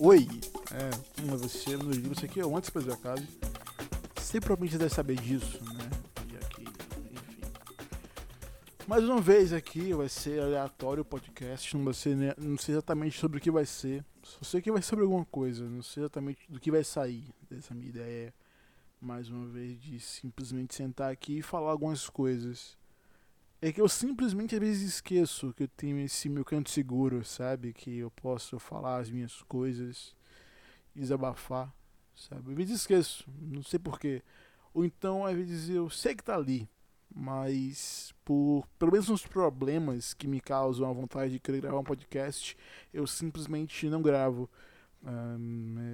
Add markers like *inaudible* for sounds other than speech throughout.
Oi! É, é você? No livro, isso aqui é o Antes Fazer Acaso. Você provavelmente deve saber disso, né? E aqui, enfim. Mais uma vez aqui vai ser aleatório o podcast, não vai ser, né, não sei exatamente sobre o que vai ser. Só sei que vai ser sobre alguma coisa, não sei exatamente do que vai sair dessa minha ideia. Mais uma vez de simplesmente sentar aqui e falar algumas coisas. É que eu simplesmente às vezes esqueço que eu tenho esse meu canto seguro, sabe? Que eu posso falar as minhas coisas, desabafar, sabe? Às vezes esqueço, não sei porquê. Ou então às vezes eu sei que tá ali, mas por pelo menos uns problemas que me causam a vontade de querer gravar um podcast, eu simplesmente não gravo.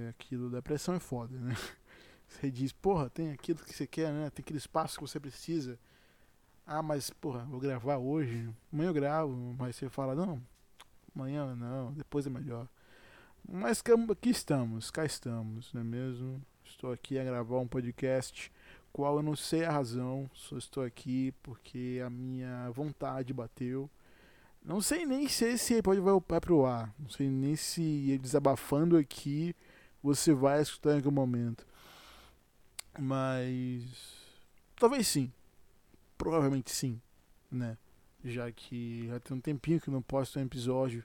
é aquilo, depressão é foda, né? *laughs* Você diz, porra, tem aquilo que você quer, né? Tem aquele espaço que você precisa ah, mas, porra, vou gravar hoje. Amanhã eu gravo. Mas você fala, não, amanhã não, depois é melhor. Mas aqui estamos, cá estamos, não é mesmo? Estou aqui a gravar um podcast, qual eu não sei a razão, só estou aqui porque a minha vontade bateu. Não sei nem se esse pode vai pro ar. Não sei nem se desabafando aqui você vai escutar em algum momento. Mas talvez sim. Provavelmente sim, né? Já que já tem um tempinho que não posto um episódio.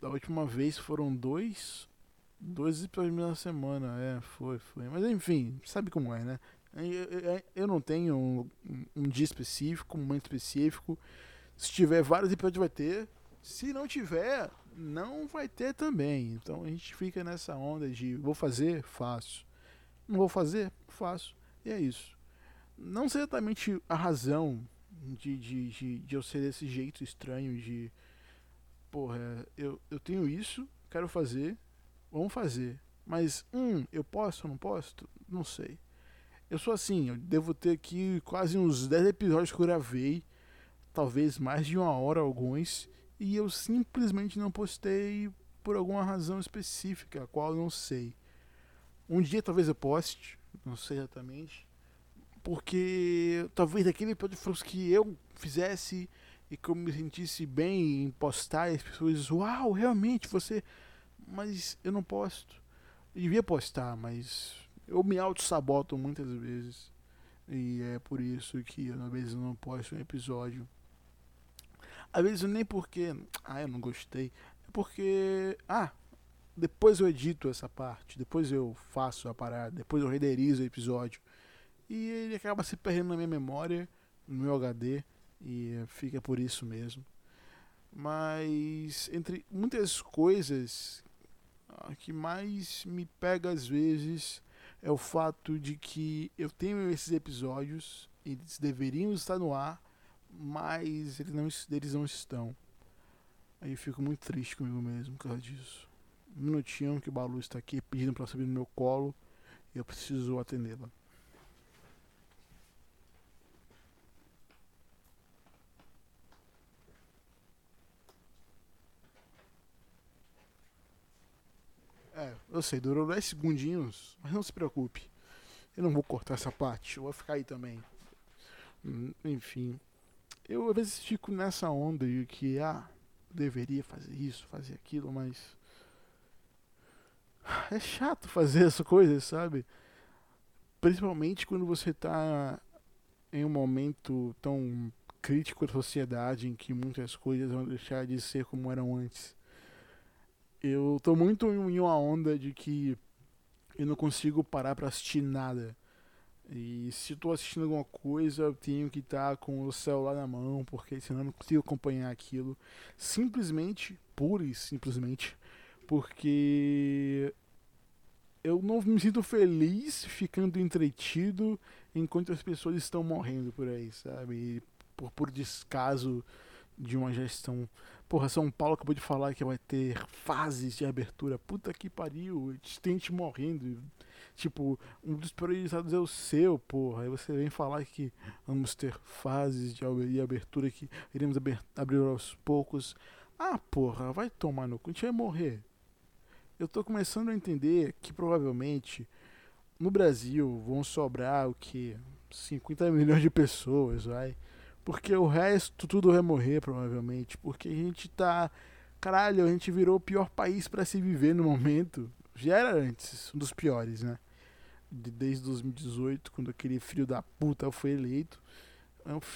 Da última vez foram dois. Dois episódios na semana, é, foi, foi. Mas enfim, sabe como é, né? Eu, eu não tenho um, um, dia específico, um momento específico. Se tiver vários episódios, vai ter. Se não tiver, não vai ter também. Então a gente fica nessa onda de vou fazer, faço. Não vou fazer, faço. E é isso não sei exatamente a razão de, de, de, de eu ser desse jeito estranho de porra, eu, eu tenho isso, quero fazer, vamos fazer. Mas, hum, eu posso ou não posso? Não sei. Eu sou assim, eu devo ter aqui quase uns 10 episódios que eu gravei, talvez mais de uma hora alguns, e eu simplesmente não postei por alguma razão específica, a qual eu não sei. Um dia talvez eu poste, não sei exatamente porque talvez aquele fosse que eu fizesse e que eu me sentisse bem em postar e as pessoas, uau, realmente você. Mas eu não posto. Eu devia postar, mas eu me auto-saboto muitas vezes. E é por isso que às vezes eu não posto um episódio. Às vezes nem porque, ah, eu não gostei. É porque, ah, depois eu edito essa parte, depois eu faço a parada, depois eu renderizo o episódio. E ele acaba se perdendo na minha memória, no meu HD, e fica por isso mesmo. Mas entre muitas coisas, a que mais me pega às vezes é o fato de que eu tenho esses episódios, eles deveriam estar no ar, mas eles não, eles não estão. Aí eu fico muito triste comigo mesmo por causa disso. Um minutinho que o Balu está aqui pedindo para subir no meu colo e eu preciso atendê-la. É, eu sei, durou 10 segundinhos, mas não se preocupe. Eu não vou cortar essa parte, eu vou ficar aí também. Hum, enfim, eu às vezes fico nessa onda de que, ah, deveria fazer isso, fazer aquilo, mas. *sighs* É chato fazer essa coisa, sabe? Principalmente quando você tá em um momento tão crítico da sociedade em que muitas coisas vão deixar de ser como eram antes eu tô muito em uma onda de que eu não consigo parar para assistir nada. E se tô assistindo alguma coisa, eu tenho que estar tá com o celular na mão, porque senão eu não consigo acompanhar aquilo. Simplesmente, pura e simplesmente, porque eu não me sinto feliz ficando entretido enquanto as pessoas estão morrendo por aí, sabe? Por, por descaso de uma gestão Porra, São Paulo acabou de falar que vai ter fases de abertura. Puta que pariu, tem gente morrendo. Tipo, um dos priorizados é o seu, porra. Aí você vem falar que vamos ter fases de abertura que iremos abrir aos poucos. Ah, porra, vai tomar no cu, a gente vai morrer. Eu tô começando a entender que provavelmente no Brasil vão sobrar o que? 50 milhões de pessoas, vai. Porque o resto tudo vai morrer, provavelmente. Porque a gente tá Caralho, a gente virou o pior país para se viver no momento. Já era antes, um dos piores, né? Desde 2018, quando aquele filho da puta foi eleito,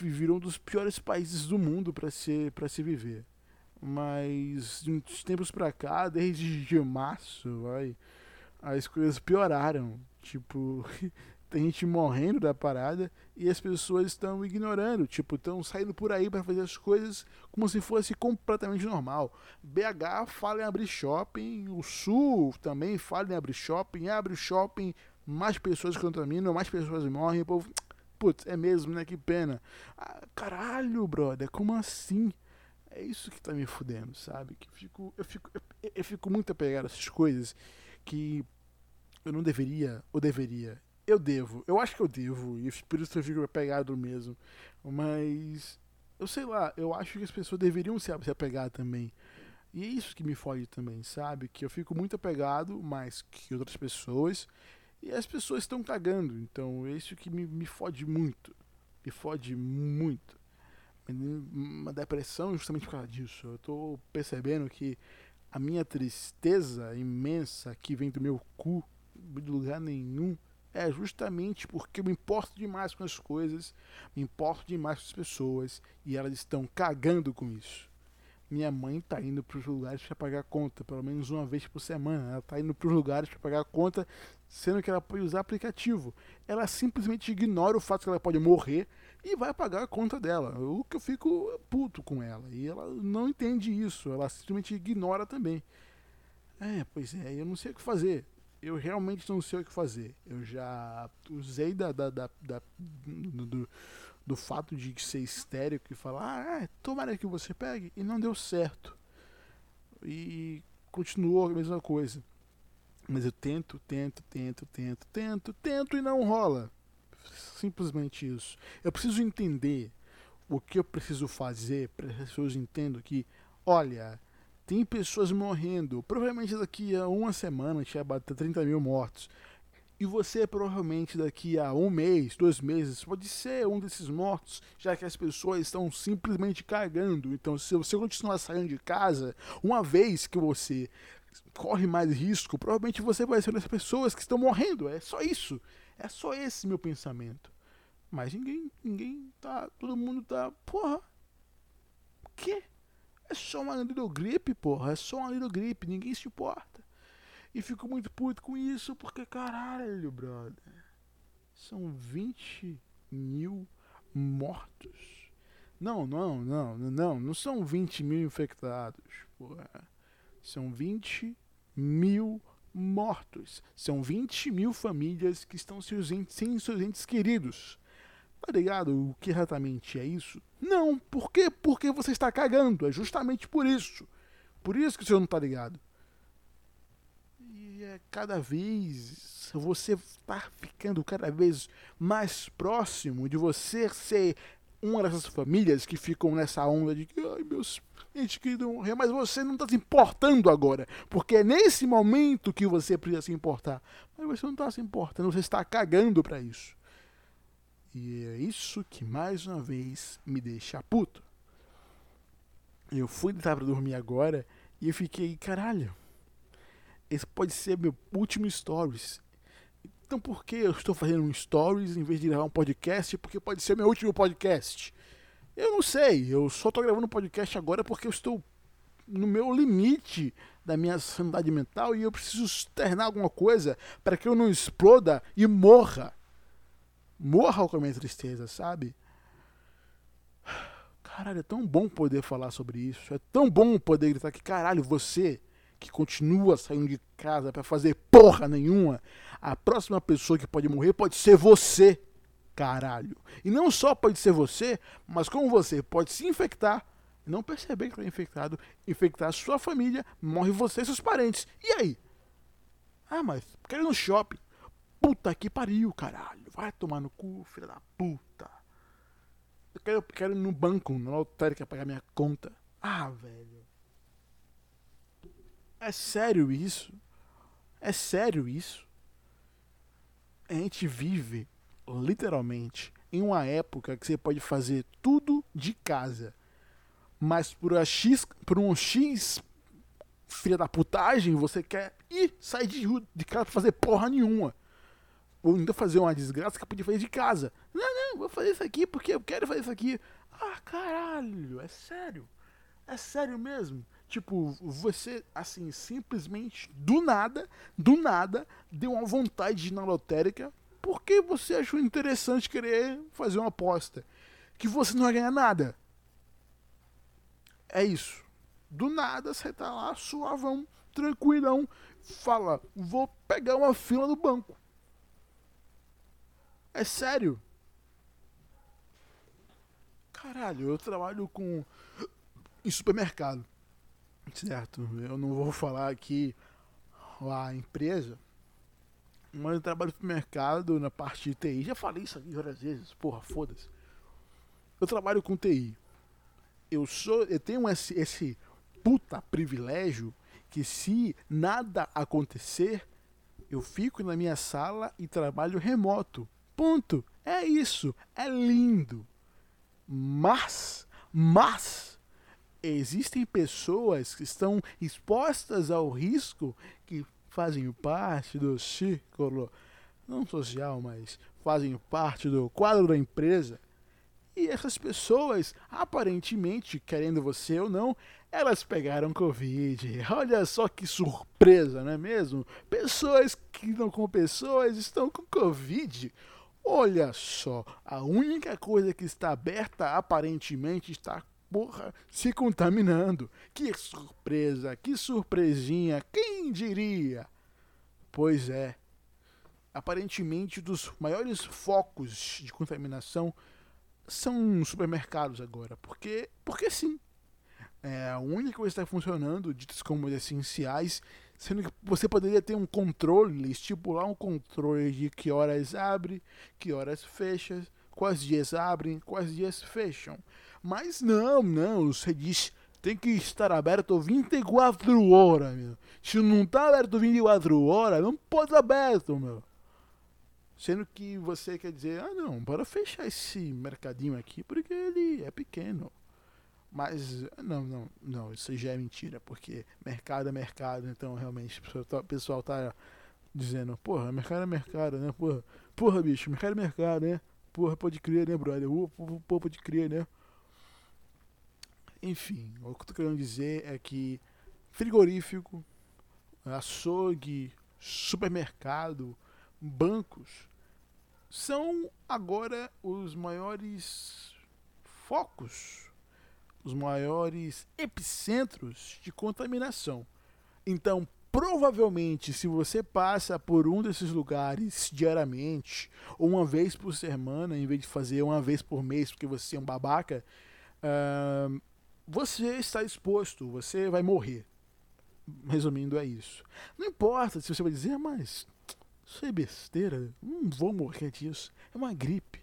virou um dos piores países do mundo para se, pra se viver. Mas de uns tempos pra cá, desde março, vai, as coisas pioraram. Tipo, *laughs* tem gente morrendo da parada e as pessoas estão ignorando, tipo, estão saindo por aí para fazer as coisas como se fosse completamente normal. BH fala em abrir shopping, o Sul também fala em abrir shopping, abre o shopping, mais pessoas contaminam, mais pessoas morrem, o povo, putz, é mesmo, né? Que pena. Ah, caralho, brother, como assim? É isso que tá me fudendo, sabe? Que fico, eu fico, eu, eu fico muito apegado a essas coisas que eu não deveria, ou deveria. Eu devo, eu acho que eu devo, e por isso eu fico apegado mesmo. Mas, eu sei lá, eu acho que as pessoas deveriam se apegar também. E é isso que me fode também, sabe? Que eu fico muito apegado, mais que outras pessoas, e as pessoas estão cagando. Então, é isso que me, me fode muito. Me fode muito uma depressão justamente por causa disso. Eu tô percebendo que a minha tristeza imensa que vem do meu cu, de lugar nenhum, é justamente porque eu me importo demais com as coisas, me importo demais com as pessoas e elas estão cagando com isso. Minha mãe tá indo para os lugares para pagar conta, pelo menos uma vez por semana. Ela tá indo para os lugares para pagar conta, sendo que ela pode usar aplicativo. Ela simplesmente ignora o fato que ela pode morrer e vai pagar a conta dela. O que eu fico puto com ela. E ela não entende isso, ela simplesmente ignora também. É, pois é, eu não sei o que fazer. Eu realmente não sei o que fazer. Eu já usei da, da, da, da do, do, fato de ser histérico e falar, ah, é, tomara que você pegue, e não deu certo. E continuou a mesma coisa. Mas eu tento, tento, tento, tento, tento, tento e não rola. Simplesmente isso. Eu preciso entender o que eu preciso fazer para as pessoas entendam que, olha, tem pessoas morrendo. Provavelmente daqui a uma semana a bater 30 mil mortos. E você provavelmente daqui a um mês, dois meses, pode ser um desses mortos, já que as pessoas estão simplesmente cagando. Então, se você continuar saindo de casa, uma vez que você corre mais risco, provavelmente você vai ser uma das pessoas que estão morrendo. É só isso. É só esse meu pensamento. Mas ninguém, ninguém tá, todo mundo tá, porra. O quê? É só uma little gripe, porra. É só uma little gripe, ninguém se importa. E fico muito puto com isso porque, caralho, brother. São 20 mil mortos. Não, não, não, não, não são 20 mil infectados, porra. São 20 mil mortos. São 20 mil famílias que estão sem seus entes queridos. Tá ligado o que exatamente é isso? Não, por quê? Porque você está cagando. É justamente por isso. Por isso que o senhor não tá ligado. E é cada vez você está ficando cada vez mais próximo de você ser uma dessas famílias que ficam nessa onda de que, ai, meus entes queridos morrer, mas você não está se importando agora, porque é nesse momento que você precisa se importar. Mas você não está se importando, você está cagando para isso. E é isso que mais uma vez me deixa puto. Eu fui deitar pra dormir agora e eu fiquei, caralho, esse pode ser meu último stories. Então por que eu estou fazendo um stories em vez de gravar um podcast? Porque pode ser meu último podcast. Eu não sei, eu só estou gravando um podcast agora porque eu estou no meu limite da minha sanidade mental e eu preciso externar alguma coisa para que eu não exploda e morra. Morra com a minha tristeza, sabe? Caralho, é tão bom poder falar sobre isso. É tão bom poder gritar que, caralho, você que continua saindo de casa para fazer porra nenhuma, a próxima pessoa que pode morrer pode ser você, caralho. E não só pode ser você, mas como você pode se infectar, não perceber que está infectado, infectar a sua família, morre você e seus parentes. E aí? Ah, mas quero ir no shopping. Puta que pariu, caralho. Vai tomar no cu, filha da puta. Eu quero, quero ir no banco, na lotérica, pagar minha conta. Ah, velho. É sério isso? É sério isso? A gente vive, literalmente, em uma época que você pode fazer tudo de casa. Mas por, a X, por um X filha da putagem, você quer ir sair de, de casa pra fazer porra nenhuma. Ou ainda fazer uma desgraça que podia fazer de casa. Não, não, vou fazer isso aqui porque eu quero fazer isso aqui. Ah, caralho, é sério. É sério mesmo. Tipo, você, assim, simplesmente do nada, do nada, deu uma vontade de na lotérica porque você achou interessante querer fazer uma aposta. Que você não vai ganhar nada. É isso. Do nada você tá lá suavão, tranquilão, fala, vou pegar uma fila no banco. É sério. Caralho, eu trabalho com. em supermercado. Certo? Eu não vou falar aqui a empresa. Mas eu trabalho no supermercado na parte de TI. Já falei isso aqui várias vezes. Porra, foda-se. Eu trabalho com TI. Eu sou. Eu tenho esse, esse puta privilégio que se nada acontecer, eu fico na minha sala e trabalho remoto. Ponto. É isso. É lindo. Mas, mas, existem pessoas que estão expostas ao risco que fazem parte do círculo, não social, mas fazem parte do quadro da empresa. E essas pessoas, aparentemente, querendo você ou não, elas pegaram Covid. Olha só que surpresa, não é mesmo? Pessoas que não com pessoas estão com Covid. Olha só, a única coisa que está aberta aparentemente está porra se contaminando. Que surpresa, que surpresinha, quem diria? Pois é. Aparentemente dos maiores focos de contaminação são supermercados agora, porque porque sim. É a única coisa que está funcionando, ditas como essenciais, sendo que você poderia ter um controle, estipular um controle de que horas abre, que horas fecha, quais dias abrem, quais dias fecham. Mas não, não, você diz tem que estar aberto 24 horas, meu. Se não está aberto 24 horas, não pode estar aberto, meu. Sendo que você quer dizer, ah não, bora fechar esse mercadinho aqui porque ele é pequeno. Mas não, não, não, isso já é mentira, porque mercado é mercado, então realmente o pessoal tá dizendo, porra, mercado é mercado, né? Porra, porra, bicho, mercado é mercado, né? Porra, pode crer, né, brother? Porra, pode crer, né? Enfim, o que eu tô querendo dizer é que frigorífico, açougue, supermercado, bancos são agora os maiores focos os maiores epicentros de contaminação. Então, provavelmente, se você passa por um desses lugares diariamente, ou uma vez por semana, em vez de fazer uma vez por mês, porque você é um babaca, uh, você está exposto, você vai morrer. Resumindo, é isso. Não importa se você vai dizer, ah, mas isso é besteira, não vou morrer disso, é uma gripe.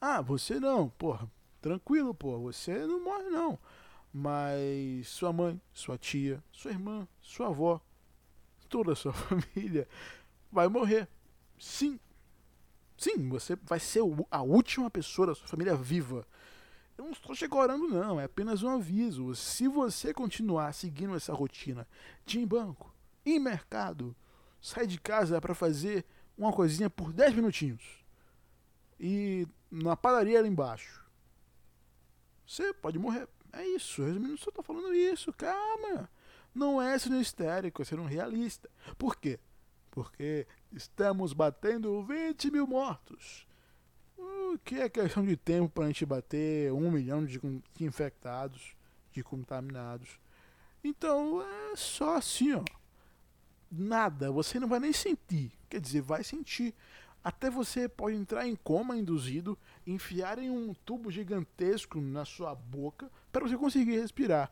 Ah, você não, porra, Tranquilo, pô, você não morre não. Mas sua mãe, sua tia, sua irmã, sua avó, toda a sua *laughs* família vai morrer. Sim. Sim, você vai ser a última pessoa da sua família viva. Eu não estou chegorando, não, é apenas um aviso. Se você continuar seguindo essa rotina de em banco, em mercado, sair de casa para fazer uma coisinha por 10 minutinhos e na padaria ali embaixo, você pode morrer. É isso, resumindo, só tô falando isso, calma. Não é sendo histérico, é ser um realista. Por quê? Porque estamos batendo 20 mil mortos. O que é questão de tempo para a gente bater um milhão de infectados, de contaminados. Então é só assim, ó. Nada, você não vai nem sentir. Quer dizer, vai sentir. Até você pode entrar em coma induzido, enfiarem um tubo gigantesco na sua boca para você conseguir respirar.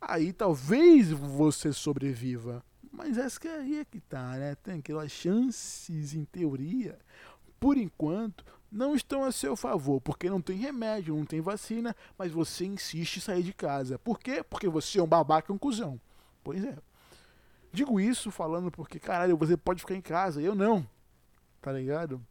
Aí talvez você sobreviva. Mas essa que aí é que tá, né? Tem aquelas chances, em teoria, por enquanto, não estão a seu favor, porque não tem remédio, não tem vacina, mas você insiste em sair de casa. Por quê? Porque você é um babaca, um cuzão. Pois é. Digo isso falando porque, caralho, você pode ficar em casa, eu não tá ligado?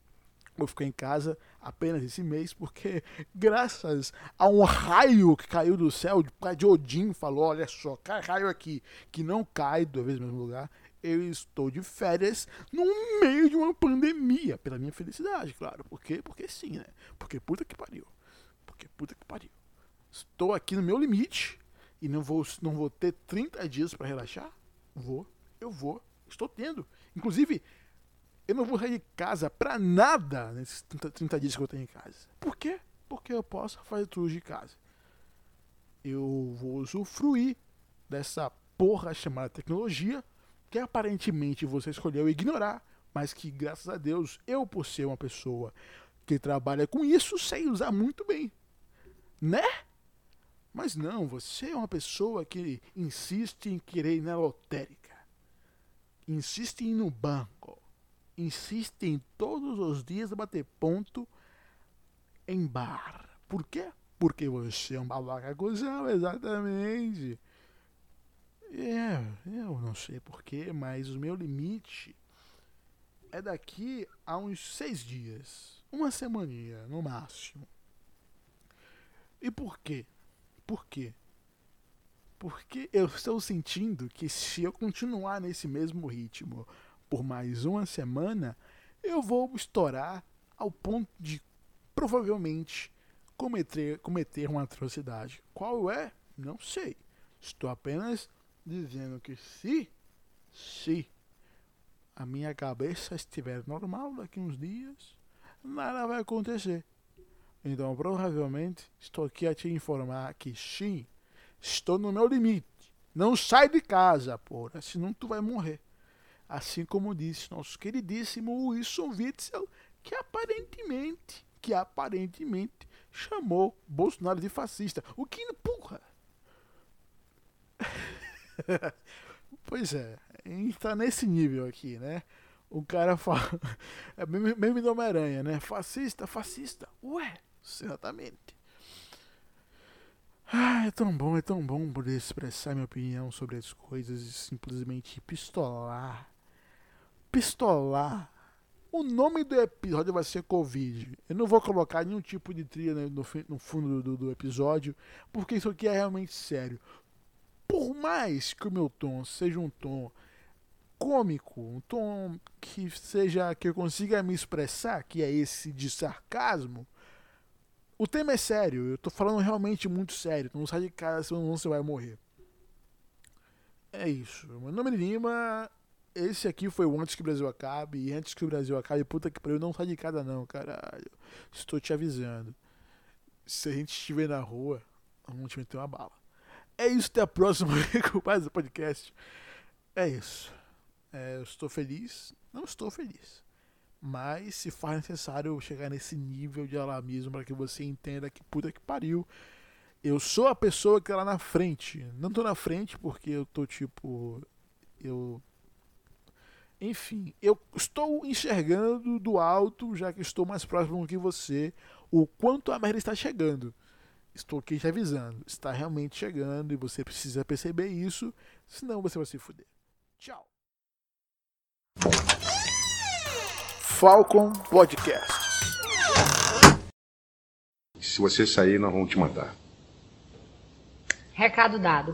Vou ficar em casa apenas esse mês, porque *laughs* graças a um raio que caiu do céu, de Odin falou, olha só, cai raio aqui, que não cai duas vezes no mesmo lugar, eu estou de férias no meio de uma pandemia, pela minha felicidade, claro. Por quê? Porque sim, né? Porque puta que pariu. Porque puta que pariu. Estou aqui no meu limite e não vou, não vou ter 30 dias para relaxar? Vou, eu vou, estou tendo. Inclusive, eu não vou sair de casa pra nada nesses 30, 30 dias que eu tenho em casa. Por quê? Porque eu posso fazer tudo de casa. Eu vou usufruir dessa porra chamada tecnologia, que aparentemente você escolheu ignorar, mas que graças a Deus, eu por ser uma pessoa que trabalha com isso, sei usar muito bem. Né? Mas não, você é uma pessoa que insiste em querer ir na lotérica. Insiste em ir no banco insistem todos os dias a bater ponto em bar. Por quê? Porque você é um babaca cuzão, exatamente. É, eu não sei porquê, mas o meu limite é daqui a uns seis dias. Uma semaninha, no máximo. E por quê? Por quê? Porque eu estou sentindo que se eu continuar nesse mesmo ritmo por mais uma semana, eu vou estourar ao ponto de provavelmente cometer, cometer uma atrocidade. Qual é? Não sei. Estou apenas dizendo que se, se a minha cabeça estiver normal daqui uns dias, nada vai acontecer. Então, provavelmente, estou aqui a te informar que sim, estou no meu limite. Não sai de casa, porra, senão tu vai morrer. Assim como disse nosso queridíssimo Wilson Witzel, que aparentemente, que aparentemente chamou Bolsonaro de fascista. O que empurra. *laughs* pois é, a gente tá nesse nível aqui, né? O cara fala. *laughs* É mesmo do Homem-Aranha, né? Fascista, fascista. Ué, exatamente. Ah, é tão bom, é tão bom poder expressar minha opinião sobre as coisas e simplesmente pistolar pistolar. O nome do episódio vai ser Covid. Eu não vou colocar nenhum tipo de trilha no, no fundo do, do episódio, porque isso aqui é realmente sério. Por mais que o meu tom seja um tom cômico, um tom que seja que eu consiga me expressar, que é esse de sarcasmo, o tema é sério. Eu tô falando realmente muito sério. Não sai de casa, senão você vai morrer. É isso. Meu nome é Lima esse aqui foi o Antes que o Brasil acabe. E antes que o Brasil acabe, puta que pariu, não sai de casa não, caralho. Estou te avisando. Se a gente estiver na rua, vamos te meter uma bala. É isso, até a próxima *laughs* com mais um podcast. É isso. É, eu estou feliz. Não estou feliz. Mas se faz necessário chegar nesse nível de alarmismo para que você entenda que puta que pariu. Eu sou a pessoa que tá lá na frente. Não tô na frente porque eu tô tipo. Eu enfim, eu estou enxergando do alto, já que estou mais próximo que você, o quanto a merda está chegando. Estou aqui te avisando. Está realmente chegando e você precisa perceber isso, senão você vai se fuder. Tchau. Falcon Podcasts. Se você sair, nós vamos te matar. Recado dado.